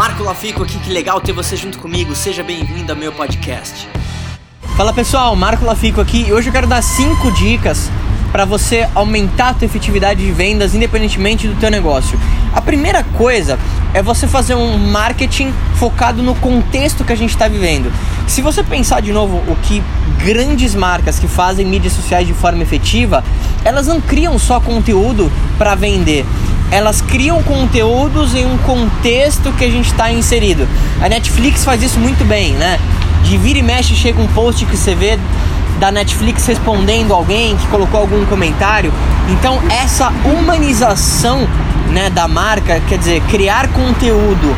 Marco Lafico aqui, que legal ter você junto comigo. Seja bem-vindo ao meu podcast. Fala pessoal, Marco Lafico aqui e hoje eu quero dar 5 dicas para você aumentar a sua efetividade de vendas independentemente do teu negócio. A primeira coisa é você fazer um marketing focado no contexto que a gente está vivendo. Se você pensar de novo o que grandes marcas que fazem mídias sociais de forma efetiva, elas não criam só conteúdo para vender. Elas criam conteúdos em um contexto que a gente está inserido. A Netflix faz isso muito bem, né? De vira e mexe chega um post que você vê da Netflix respondendo alguém que colocou algum comentário. Então essa humanização né, da marca, quer dizer, criar conteúdo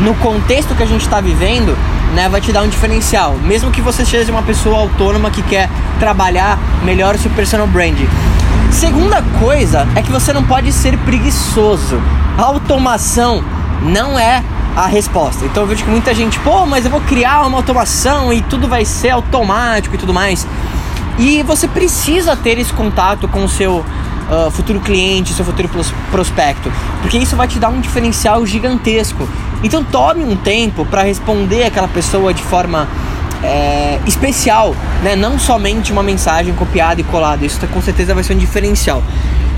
no contexto que a gente está vivendo, né, vai te dar um diferencial. Mesmo que você seja uma pessoa autônoma que quer trabalhar melhor o seu personal brand. Segunda coisa é que você não pode ser preguiçoso. A automação não é a resposta. Então eu vejo que muita gente, pô, mas eu vou criar uma automação e tudo vai ser automático e tudo mais. E você precisa ter esse contato com o seu uh, futuro cliente, seu futuro prospecto, porque isso vai te dar um diferencial gigantesco. Então tome um tempo para responder aquela pessoa de forma é, especial, né? não somente uma mensagem copiada e colada. Isso com certeza vai ser um diferencial.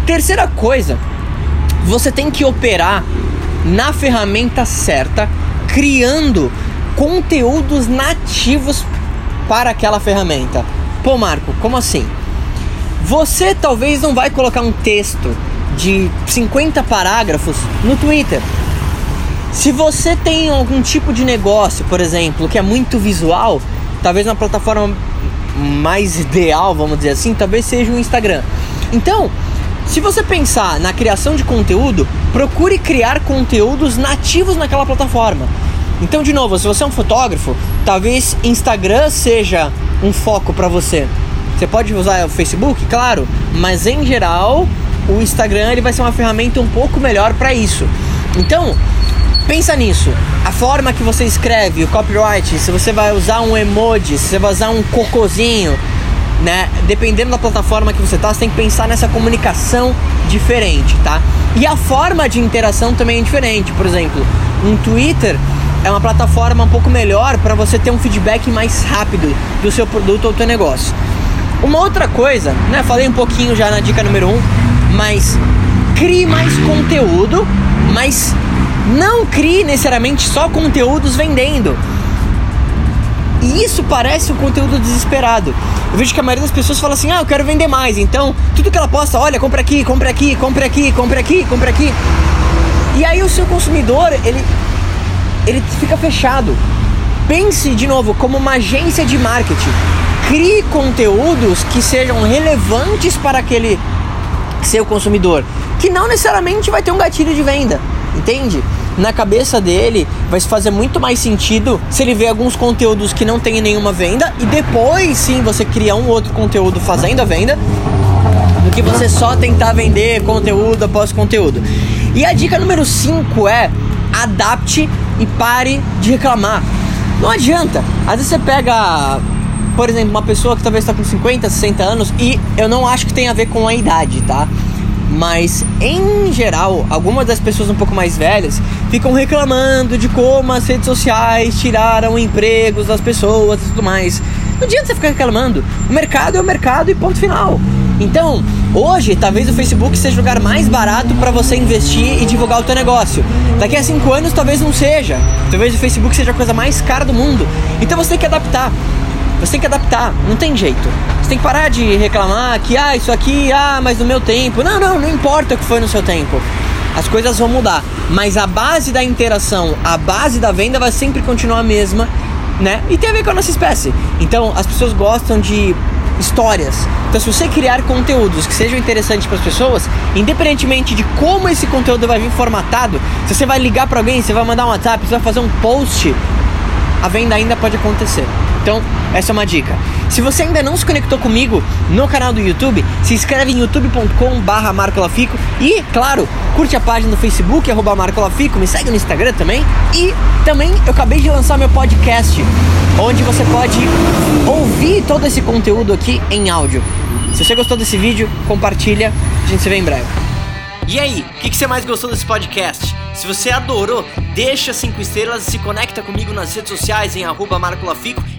Terceira coisa, você tem que operar na ferramenta certa, criando conteúdos nativos para aquela ferramenta. Pô, Marco, como assim? Você talvez não vai colocar um texto de 50 parágrafos no Twitter. Se você tem algum tipo de negócio, por exemplo, que é muito visual, talvez uma plataforma mais ideal, vamos dizer assim, talvez seja o Instagram. Então, se você pensar na criação de conteúdo, procure criar conteúdos nativos naquela plataforma. Então, de novo, se você é um fotógrafo, talvez Instagram seja um foco para você. Você pode usar o Facebook, claro, mas em geral, o Instagram ele vai ser uma ferramenta um pouco melhor para isso. Então, pensa nisso. A forma que você escreve, o copyright, se você vai usar um emoji, se você vai usar um cocôzinho, né? Dependendo da plataforma que você tá, você tem que pensar nessa comunicação diferente, tá? E a forma de interação também é diferente. Por exemplo, um Twitter é uma plataforma um pouco melhor para você ter um feedback mais rápido do seu produto ou do seu negócio. Uma outra coisa, né? Falei um pouquinho já na dica número 1, um, mas crie mais conteúdo, mas não crie necessariamente só conteúdos vendendo. E isso parece um conteúdo desesperado. Eu vejo que a maioria das pessoas fala assim: ah, eu quero vender mais. Então, tudo que ela posta, olha, compra aqui, compra aqui, compra aqui, compra aqui, compra aqui. E aí o seu consumidor, ele, ele fica fechado. Pense de novo como uma agência de marketing. Crie conteúdos que sejam relevantes para aquele seu consumidor, que não necessariamente vai ter um gatilho de venda, entende? Na cabeça dele vai fazer muito mais sentido se ele vê alguns conteúdos que não tem nenhuma venda e depois sim você criar um outro conteúdo fazendo a venda do que você só tentar vender conteúdo após conteúdo. E a dica número 5 é adapte e pare de reclamar. Não adianta. Às vezes você pega, por exemplo, uma pessoa que talvez está com 50, 60 anos e eu não acho que tem a ver com a idade, tá? Mas em geral, algumas das pessoas um pouco mais velhas ficam reclamando de como as redes sociais tiraram empregos das pessoas e tudo mais. Não adianta você ficar reclamando. O mercado é o mercado e ponto final. Então, hoje, talvez o Facebook seja o lugar mais barato para você investir e divulgar o teu negócio. Daqui a cinco anos, talvez não seja. Talvez o Facebook seja a coisa mais cara do mundo. Então você tem que adaptar. Você tem que adaptar, não tem jeito. Você tem que parar de reclamar que, ah, isso aqui, ah, mas no meu tempo. Não, não, não importa o que foi no seu tempo. As coisas vão mudar. Mas a base da interação, a base da venda vai sempre continuar a mesma, né? E tem a ver com a nossa espécie. Então, as pessoas gostam de histórias. Então, se você criar conteúdos que sejam interessantes para as pessoas, independentemente de como esse conteúdo vai vir formatado, se você vai ligar para alguém, você vai mandar um WhatsApp, você vai fazer um post, a venda ainda pode acontecer. Então, essa é uma dica. Se você ainda não se conectou comigo no canal do YouTube, se inscreve em youtube.com barra Lafico e, claro, curte a página no Facebook, arroba Lafico, me segue no Instagram também. E também eu acabei de lançar meu podcast, onde você pode ouvir todo esse conteúdo aqui em áudio. Se você gostou desse vídeo, compartilha, a gente se vê em breve. E aí, o que, que você mais gostou desse podcast? Se você adorou, deixa 5 estrelas e se conecta comigo nas redes sociais em arroba Marco Lafico